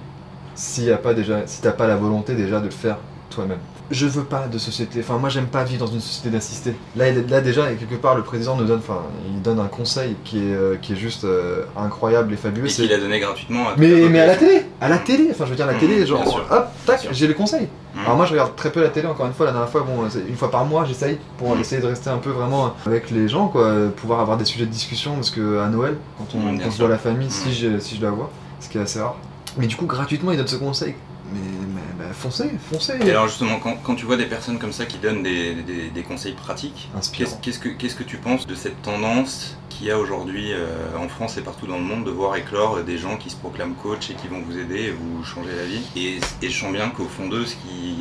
y a pas déjà, si t'as pas la volonté déjà de le faire toi-même. Je veux pas de société. Enfin, moi, j'aime pas vivre dans une société d'assistés. Là, là déjà, quelque part, le président nous donne, enfin, il donne un conseil qui est, euh, qui est juste euh, incroyable et fabuleux. Et qu'il a donné gratuitement à mais, mais à la télé, à la télé, enfin je veux dire la Mmh, télé, genre hop, tac, j'ai le conseil. Hmm. Alors moi je regarde très peu la télé encore une fois, la dernière fois, bon, c'est une fois par mois j'essaye pour Mmh. essayer de rester un peu vraiment avec les gens, quoi, euh, pouvoir avoir des sujets de discussion parce que à Noël, quand on, Mmh, bien quand on se voit la famille, Mmh. si, je, si je la vois, ce qui est assez rare. Mais du coup gratuitement il donne ce conseil. Mais, mais bah, foncez, foncez. Et alors justement, quand, quand tu vois des personnes comme ça qui donnent des, des- des conseils pratiques, qu'est-ce que, que tu penses de cette tendance qu'il y a aujourd'hui euh, en France et partout dans le monde de voir éclore des gens qui se proclament coach et qui vont vous aider et vous changer la vie? Et, et je sens bien qu'au fond d'eux, ce qui...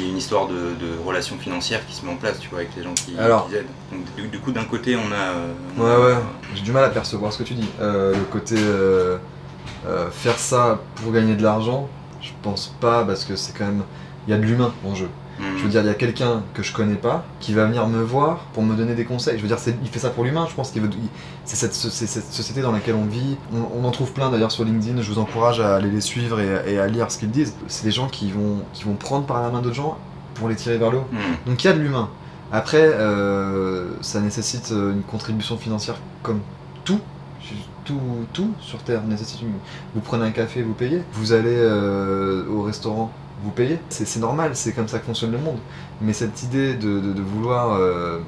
Il y a une histoire de, de relations financières qui se met en place, tu vois, avec les gens qui, Alors. qui aident. Donc, du, du coup, d'un côté, on a. on Ouais, a- ouais, j'ai du mal à percevoir ce que tu dis. Euh, le côté euh, euh, faire ça pour gagner de l'argent, je pense pas parce que c'est quand même. Il y a de l'humain en jeu. Mm. Je veux dire, il y a quelqu'un que je connais pas qui va venir me voir pour me donner des conseils. Je veux dire, il fait ça pour l'humain, je pense qu'il veut. C'est cette, société dans laquelle on vit. On, on en trouve plein d'ailleurs sur LinkedIn. Je vous encourage à aller les suivre et, et à lire ce qu'ils disent. C'est des gens qui vont, qui vont prendre par la main d'autres gens pour les tirer vers le haut. Mm. Donc il y a de l'humain. Après, euh, ça nécessite euh, une contribution financière comme tout. Tout, sur Terre nécessite une... Vous prenez un café, vous payez. Vous allez euh, au restaurant, vous payez. C'est normal, c'est comme ça que fonctionne le monde. Mais cette idée de vouloir euh,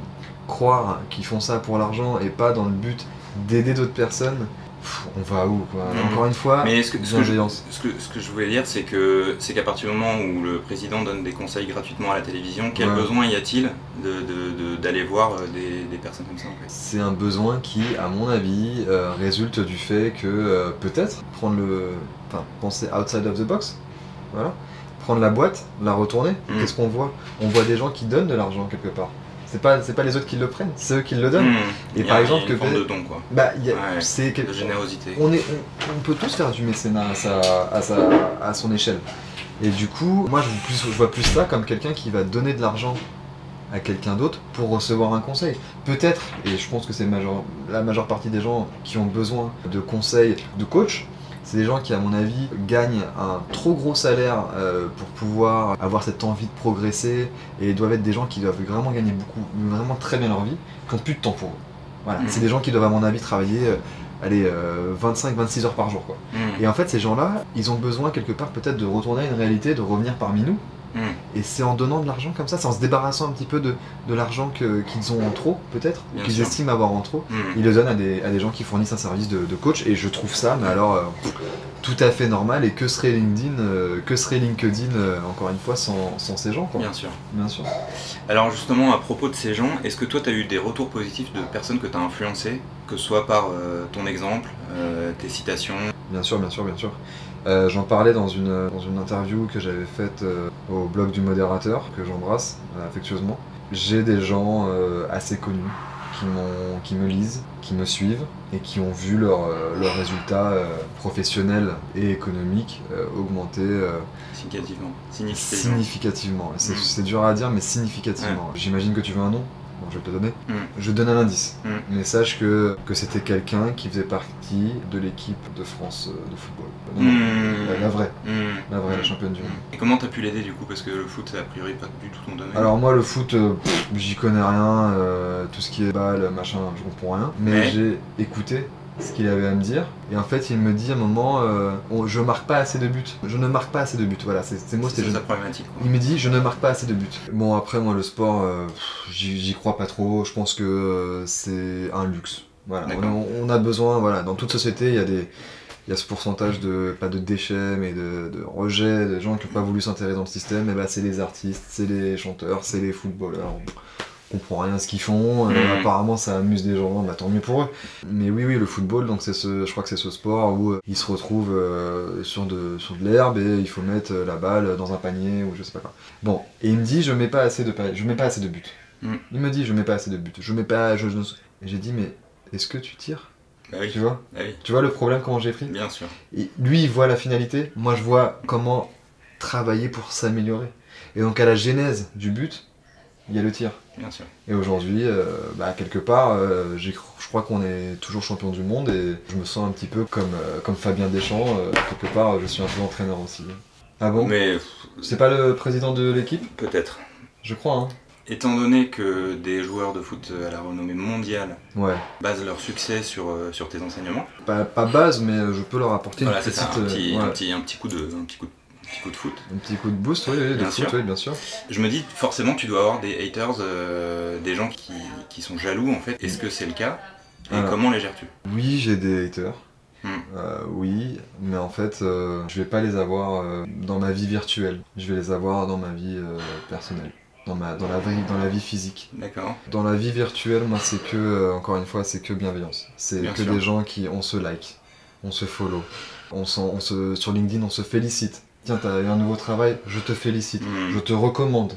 croire qu'ils font ça pour l'argent et pas dans le but d'aider d'autres personnes, pff, on va où quoi Mhm. Encore une fois, Mais ce que, ce, que je, bienveillance. ce, que, ce que je voulais dire, c'est que c'est qu'à partir du moment où le président donne des conseils gratuitement à la télévision, quel Ouais. besoin y a-t-il d'aller voir euh, des, des personnes comme ça en fait? C'est un besoin qui, à mon avis, euh, résulte du fait que euh, peut-être prendre le. Enfin, penser outside of the box. Voilà. Prendre la boîte, la retourner. Mm. Qu'est-ce qu'on voit? On voit des gens qui donnent de l'argent quelque part. C'est pas, c'est pas les autres qui le prennent, c'est eux qui le donnent. Mm. Et y par a exemple, une que forme de don quoi, Bah, il y a- Ouais. c'est de générosité. on, est, on, on peut tous faire du mécénat à, sa, à, sa, à son échelle. Et du coup, moi je vois plus, je vois plus ça comme quelqu'un qui va donner de l'argent à quelqu'un d'autre pour recevoir un conseil. Peut-être, et je pense que c'est major- la majeure partie des gens qui ont besoin de conseils de coach, c'est des gens qui, à mon avis, gagnent un trop gros salaire euh, pour pouvoir avoir cette envie de progresser et doivent être des gens qui doivent vraiment gagner beaucoup, vraiment très bien leur vie, qui n'ont plus de temps pour eux. Voilà, Mhm. c'est des gens qui doivent, à mon avis, travailler euh, allez, 25-26 heures par jour. Quoi. Mm. Et en fait, ces gens-là, ils ont besoin quelque part peut-être de retourner à une réalité, de revenir parmi nous. Mm. Et c'est en donnant de l'argent comme ça, c'est en se débarrassant un petit peu de, de l'argent qu'ils ont en trop, peut-être, ou qu'ils estiment avoir en trop. Mm. Ils le donnent à des, à des gens qui fournissent un service de, de coach, et je trouve ça, mais alors, euh, tout à fait normal. Et que serait LinkedIn, euh, que serait LinkedIn, euh, encore une fois, sans, sans ces gens, quoi. Bien sûr. Bien sûr. Alors justement, à propos de ces gens, est-ce que toi, tu as eu des retours positifs de personnes que tu as influencées, que ce soit par ton exemple, tes citations? Bien sûr, bien sûr, bien sûr. Euh, J'en parlais dans une, dans une interview que j'avais faite euh, au blog du modérateur, que j'embrasse euh, affectueusement. J'ai des gens euh, assez connus qui, me lisent, qui me suivent et qui ont vu leurs leurs résultats euh, professionnels et économiques euh, augmenter euh, significativement Significativement. significativement. C'est Mm. c'est dur à dire, mais significativement. J'imagine que tu veux un nom Bon, je vais te le donner. Mm. Je donne un indice. Mm. Mais sache que, que c'était quelqu'un qui faisait partie de l'équipe de France euh, de football. Mm. la, la vraie, la vraie, la championne du monde. Et comment t'as pu l'aider du coup Parce que le foot, c'est a priori pas du tout ton domaine. Alors moi le foot, euh, j'y connais rien, euh, tout ce qui est balle, machin, je comprends rien. Mais j'ai écouté ce qu'il avait à me dire. Et en fait il me dit à un moment, euh, on- je marque pas assez de buts. Je ne marque pas assez de buts. Voilà, c'est c'est c'était ça sa problématique. quoi. Il me dit je ne marque pas assez de buts. Bon après moi le sport euh, j'y crois pas trop, je pense que euh, c'est un luxe. Voilà, on a, on a besoin, voilà, dans toute société il y a des il y a ce pourcentage de pas de déchets mais de, de rejets, de gens qui n'ont pas voulu s'intéresser dans le système, et bah c'est les artistes, c'est les chanteurs, c'est les footballeurs. Comprend rien à ce qu'ils font, euh, Mhm. apparemment ça amuse des gens, bah tant mieux pour eux. Mais oui oui le football donc c'est ce je crois que c'est ce sport où euh, ils se retrouvent euh, sur de sur de l'herbe et il faut mettre la balle dans un panier ou je sais pas quoi. Bon, et il me dit je mets pas assez de je mets pas assez de buts. Mm. Il me dit je mets pas assez de buts. Je mets pas je, je- et j'ai dit mais est-ce que tu tires? Bah oui. Tu vois? Bah oui, Tu vois le problème comment j'ai pris? Bien sûr. Et lui il voit la finalité, moi je vois comment travailler pour s'améliorer. Et donc à la genèse du but, il y a le tir. Bien sûr. Et aujourd'hui, euh, bah, quelque part, euh, je crois qu'on est toujours champion du monde et je me sens un petit peu comme, euh, comme Fabien Deschamps. quelque part, je suis un peu entraîneur aussi. Ah bon? Mais C'est pas le président de l'équipe? Peut-être. Je crois, hein. Étant donné que des joueurs de foot à la renommée mondiale Ouais. basent leur succès sur, sur tes enseignements, Pas, pas base, mais je peux leur apporter voilà, une c'est petite, ça, un petit, ouais, un, petit, un petit coup de, un petit coup de, petit coup de foot. un petit coup de boost, oui, oui, de Bien foot, sûr. oui, bien sûr. Je me dis, forcément, tu dois avoir des haters, euh, des gens qui, qui sont jaloux en fait. Est-ce que c'est le cas? Et Alors. comment les gères-tu? Oui, j'ai des haters. Hmm. Euh, oui, mais en fait, euh, je vais pas les avoir euh, dans ma vie virtuelle. Je vais les avoir dans ma vie personnelle, dans ma, dans la vie, dans la vie physique. D'accord. Dans la vie virtuelle, moi, c'est que, encore une fois, c'est que bienveillance. C'est Bien que sûr. des gens qui, on se like, on se follow, on se, sur LinkedIn, on se félicite. Tiens, t'as eu un nouveau travail, je te félicite, Hmm. je te recommande.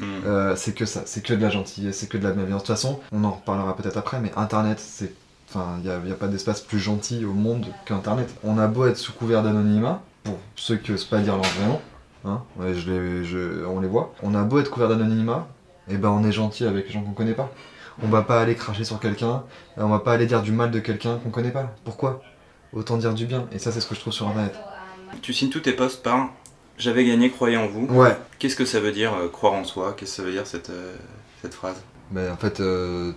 Hmm. Euh, c'est que ça, c'est que de la gentillesse, c'est que de la bienveillance. De toute façon, on en reparlera peut-être après, mais Internet, c'est. Enfin, il n'y a, pas d'espace plus gentil au monde qu'Internet. On a beau être sous couvert d'anonymat, pour ceux qui osent pas dire leur vrai nom, hein, ouais, je les- je- on les voit. On a beau être couvert d'anonymat, et ben on est gentil avec les gens qu'on connaît pas. On va pas aller cracher sur quelqu'un, on va pas aller dire du mal de quelqu'un qu'on connaît pas. Pourquoi? Autant dire du bien. Et ça, c'est ce que je trouve sur Internet. Tu signes tous tes posts par J'avais gagné, croyez en vous. Ouais. Qu'est-ce que ça veut dire euh, croire en soi? Qu'est-ce que ça veut dire cette, euh, cette phrase? Mais en fait, euh,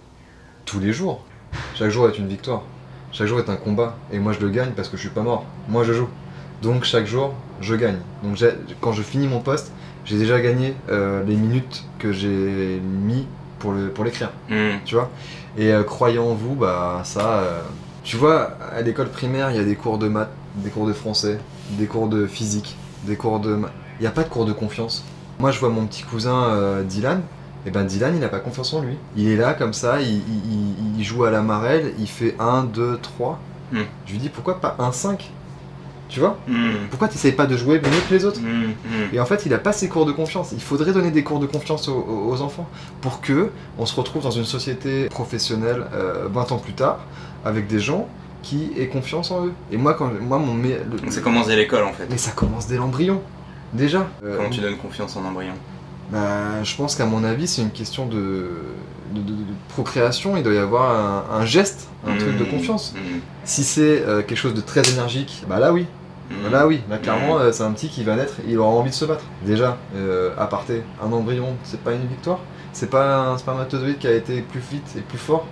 tous les jours. Chaque jour est une victoire. Chaque jour est un combat. Et moi, je le gagne parce que je suis pas mort. Moi, je joue. Donc, chaque jour, je gagne. Donc, quand je finis mon poste, j'ai déjà gagné euh, les minutes que j'ai mis pour le pour l'écrire. Hmm. Tu vois? Et euh, croyant en vous, bah, ça. euh, tu vois, à l'école primaire, il y a des cours de maths, des cours de français, des cours de physique, des cours de. Il n'y a pas de cours de confiance. Moi, je vois mon petit cousin euh, Dylan. Et ben Dylan, il n'a pas confiance en lui. Il est là comme ça, il, il- il- il joue à la marelle, il fait 1, 2, 3. Hmm. Je lui dis pourquoi pas 1, 5 Tu vois? Hmm. Pourquoi tu pas de jouer mieux que les autres? Hmm. Hmm. et en fait, il a pas ses cours de confiance. Il faudrait donner des cours de confiance aux enfants pour que on se retrouve dans une société professionnelle euh, 20 ans plus tard avec des gens qui aient confiance en eux. Et moi, quand moi mon le- ça commence dès l'école en fait. mais ça commence dès l'embryon. Déjà. Euh, Comment tu donnes confiance en embryon bah, je pense qu'à mon avis, c'est une question de, de, de- de procréation. Il doit y avoir un, un geste, un truc de confiance. Hmm. Si c'est euh, quelque chose de très énergique, bah là oui, Hmm. Là oui, là clairement euh, c'est un petit qui va naître, il aura envie de se battre. Déjà, à parté, un embryon, c'est pas une victoire C'est pas un spermatozoïde qui a été plus vite et plus fort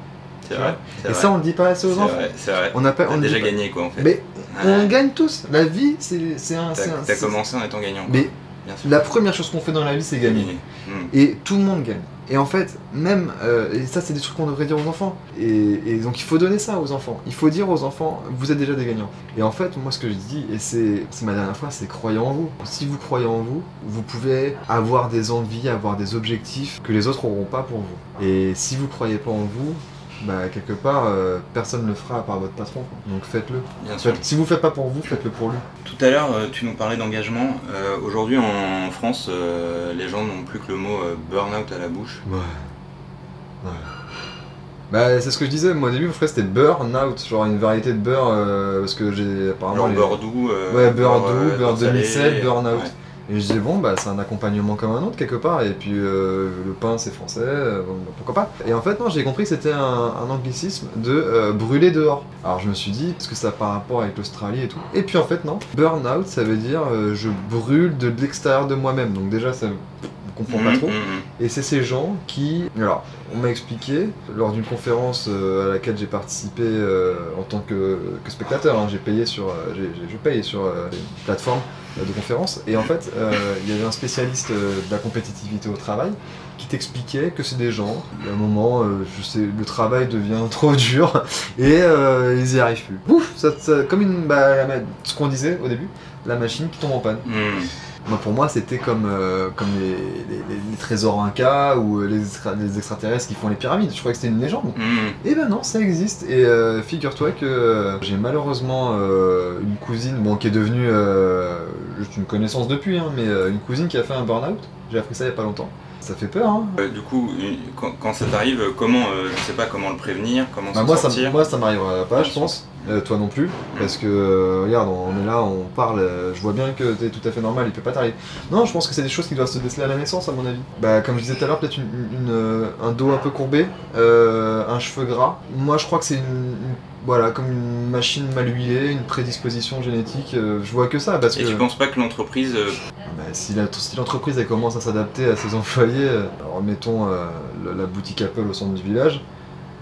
C'est vrai. Et vrai. ça on le dit pas assez aux enfants. vrai, c'est vrai. On n'a pas, on déjà gagné quoi en fait. Mais on gagne tous. La vie c'est un. T'as commencé en étant gagnant. quoi. Mais Bien sûr. la première chose qu'on fait dans la vie c'est gagner. Hmm. Et tout le monde gagne. Et en fait, même, euh, et ça c'est des trucs qu'on devrait dire aux enfants. Et, et donc il faut donner ça aux enfants. Il faut dire aux enfants, vous êtes déjà des gagnants. Et en fait, moi ce que je dis, et c'est c'est ma dernière fois, c'est croyez en vous. Si vous croyez en vous, vous pouvez avoir des envies, avoir des objectifs que les autres n'auront pas pour vous. Et si vous croyez pas en vous, bah quelque part, euh, personne ne le fera à part votre patron. quoi. Donc faites-le. Bien sûr. Si vous faites pas pour vous, faites-le pour lui. Tout à l'heure, euh, tu nous parlais d'engagement. Euh, Aujourd'hui, en France, euh, les gens n'ont plus que le mot burn-out à la bouche. Ouais. Ouais. Bah, c'est ce que je disais, moi au début, mon frère c'était burn out, genre une variété de beurre, parce que j'ai apparemment. Genre les- beurre doux. Ouais, beurre doux, beurre salé, demi-sel, burn out. ouais. Et je disais, bon, bah c'est un accompagnement comme un autre quelque part, et puis euh, le pain c'est français, euh, bon, bah, pourquoi pas. Et en fait, non, j'ai compris que c'était un, un anglicisme de euh, brûler dehors. Alors je me suis dit, est-ce que ça a par rapport avec l'Australie et tout? Et puis en fait, non. Burn out, ça veut dire je brûle de l'extérieur de moi-même, donc déjà ça. On comprend pas Mhm, trop. mhm. Et c'est ces gens qui. Alors, on m'a expliqué, lors d'une conférence euh, à laquelle j'ai participé euh, en tant que, que spectateur, hein, j'ai payé sur. euh, j'ai- je paye sur euh, une plateforme euh, de conférence, et en fait, euh, il y avait un spécialiste euh, de la compétitivité au travail qui t'expliquait que c'est des gens, à un moment, euh, je sais, le travail devient trop dur et euh, ils y arrivent plus. Ouf, ça, comme une, bah, ce qu'on disait au début, la machine qui tombe en panne. Mhm. Moi, pour moi, c'était comme, euh, comme les, les- les- les trésors incas ou euh, les, extra- les extraterrestres qui font les pyramides. Je croyais que c'était une légende. Mhm. Et ben non, ça existe. Et euh, figure-toi que euh, j'ai malheureusement euh, une cousine, bon, qui est devenue euh, juste une connaissance depuis, hein, mais une cousine qui a fait un burn-out. J'ai appris ça il y a pas longtemps. Ça fait peur, hein. Du coup, quand, quand ça t'arrive, comment, euh, je sais pas comment le prévenir, comment Bah, s'en moi, ça, sortir. moi, ça m'arrivera pas, je pense. Euh, toi non plus. Parce que, euh, regarde, on est là, on parle, euh, je vois bien que t'es tout à fait normal, il peut pas t'arriver. Non, je pense que c'est des choses qui doivent se déceler à la naissance, à mon avis. Bah, comme je disais tout à l'heure, peut-être une, un dos un peu courbé, un cheveu gras. Moi, je crois que c'est une, une- Voilà, comme une machine mal huilée, une prédisposition génétique. je vois que ça, parce Et que. tu penses pas que l'entreprise. Bah, si l'entreprise elle commence à s'adapter à ses employés, alors mettons la, boutique Apple au centre du village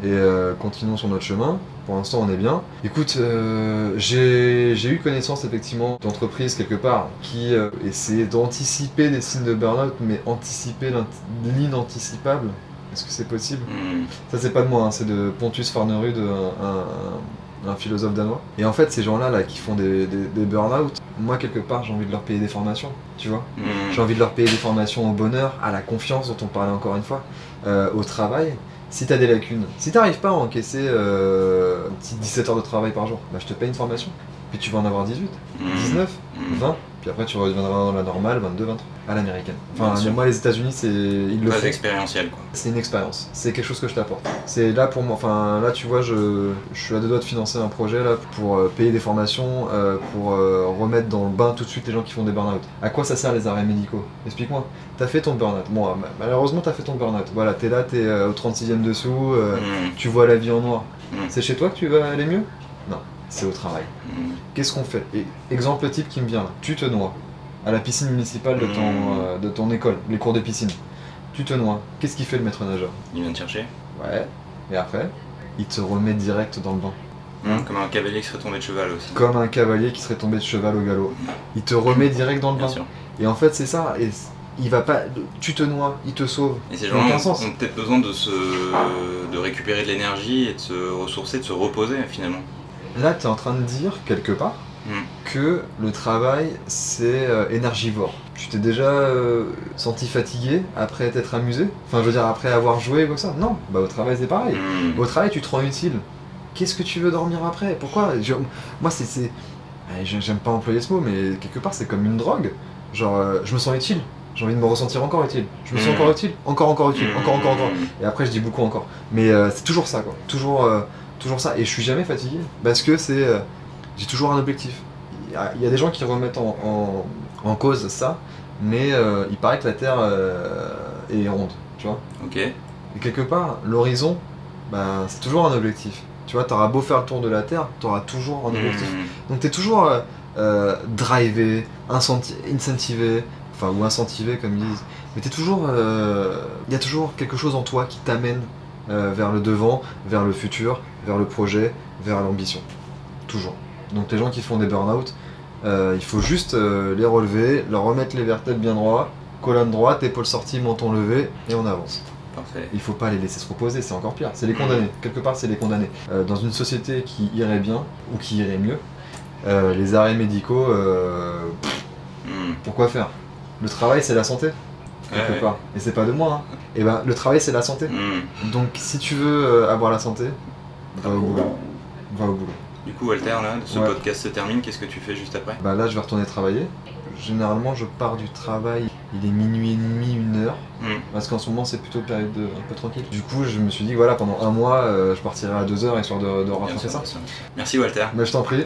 et continuons sur notre chemin. Pour l'instant, on est bien. Écoute, euh, j'ai eu connaissance effectivement d'entreprises quelque part qui euh, essayaient d'anticiper des signes de burn-out, mais anticiper l'inanticipable. Est-ce que c'est possible? Hmm, ça c'est pas de moi, hein, c'est de Pontus Farnerud, un, un- un philosophe danois. Et en fait ces gens-là là qui font des, des, des burn-out, moi quelque part j'ai envie de leur payer des formations, tu vois. hmm. J'ai envie de leur payer des formations au bonheur, à la confiance dont on parlait encore une fois, euh, au travail. Si t'as des lacunes, si t'arrives pas à encaisser euh, un petit 17 heures de travail par jour, bah je te paye une formation, puis tu vas en avoir 18, Hmm, 19, hmm. Mhm. 20, puis après tu reviendras dans la normale, 22, 23, à l'américaine. Enfin, moi, les États-Unis, c'est. Ils le Pas font. expérientiel quoi. C'est une expérience, c'est quelque chose que je t'apporte. C'est là pour moi, enfin là tu vois, je, je suis à deux doigts de financer un projet là pour euh, payer des formations, euh, pour euh, remettre dans le bain tout de suite les gens qui font des burn-out. À quoi ça sert les arrêts médicaux? Explique-moi. T'as fait ton burn-out. Bon, malheureusement t'as fait ton burn-out. Voilà, t'es là, t'es au 36e dessous, euh, Mhm. tu vois la vie en noir. Mm. C'est chez toi que tu vas aller mieux? Non, c'est au travail. Mhm. Qu'est-ce qu'on fait Et- Exemple type qui me vient là. Tu te noies à la piscine municipale de ton, Mm. euh, de ton école, les cours de piscine. Tu te noies. Qu'est-ce qu'il fait le maître nageur Il vient te chercher. Ouais. Et après, il te remet direct dans le bain. Mhm. Comme un cavalier qui serait tombé de cheval aussi. Comme un cavalier qui serait tombé de cheval au galop. Il te remet direct dans le Bien bain. sûr. Et en fait, c'est ça. Et il va pas. Tu te noies, il te sauve. Et ces gens ont, sens. ont peut-être besoin de se de récupérer de l'énergie et de se ressourcer, de se reposer finalement. Là, tu es en train de dire, quelque part, Mm. que le travail, c'est euh, énergivore. Tu t'es déjà euh, senti fatigué après t'être amusé? Enfin, je veux dire, après avoir joué comme ça Non, bah au travail, c'est pareil. Mhm. Au travail, tu te rends utile. Qu'est-ce que tu veux dormir après? Pourquoi? Je- Moi, c'est. J'aime pas employer ce mot, mais quelque part, c'est comme une drogue. Genre, euh, je me sens utile. J'ai envie de me ressentir encore utile. Je me sens Mm. encore utile. Encore, encore utile. Encore, encore, encore. Et après, je dis beaucoup encore. Mais euh, c'est toujours ça, quoi. Toujours, euh, toujours ça. Et je suis jamais fatigué. Parce que c'est. euh, j'ai toujours un objectif. Il y, a, il y a des gens qui remettent en, en- en cause ça. Mais euh, il paraît que la Terre euh, est ronde. Tu vois Ok. et quelque part, l'horizon, ben, c'est toujours un objectif. Tu vois, t'auras beau faire le tour de la Terre, t'auras toujours un objectif. Mhm. Donc t'es toujours drivé, incenti- incentivé, enfin ou incentivé comme ils disent. Mais t'es toujours, il y a toujours quelque chose en toi qui t'amène euh, vers le devant, vers le futur, vers le projet, vers l'ambition. Toujours. Donc les gens qui font des burn-out, euh, il faut juste euh, les relever, leur remettre les vertèbres bien droits, colonne droite, épaule sortie, menton levé, et on avance. Parfait. Il faut pas les laisser se reposer, c'est encore pire. C'est les condamner. Quelque part, c'est les condamner. Euh, dans une société qui irait bien ou qui irait mieux, les arrêts médicaux, pff, Mhm. pourquoi faire? Le travail, c'est la santé, quelque Ouais, part. Et c'est pas de moi. Hein. Et ben, le travail, c'est la santé. Mhm. Donc, si tu veux euh, avoir la santé, va au boulot. Va au boulot. Du coup, Walter, là, ce Ouais. podcast se termine. Qu'est-ce que tu fais juste après? Bah là, je vais retourner travailler. Généralement, je pars du travail, il est minuit et demi, une heure. Mhm. Parce qu'en ce moment, c'est plutôt période de, un peu tranquille. Du coup, je me suis dit, voilà, pendant un mois, euh, je partirai à deux heures histoire de, de rattraper ça? Merci Walter. Mais je t'en prie,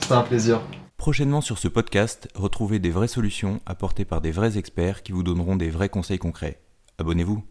c'était un plaisir. Prochainement sur ce podcast, retrouvez des vraies solutions apportées par des vrais experts qui vous donneront des vrais conseils concrets. Abonnez-vous.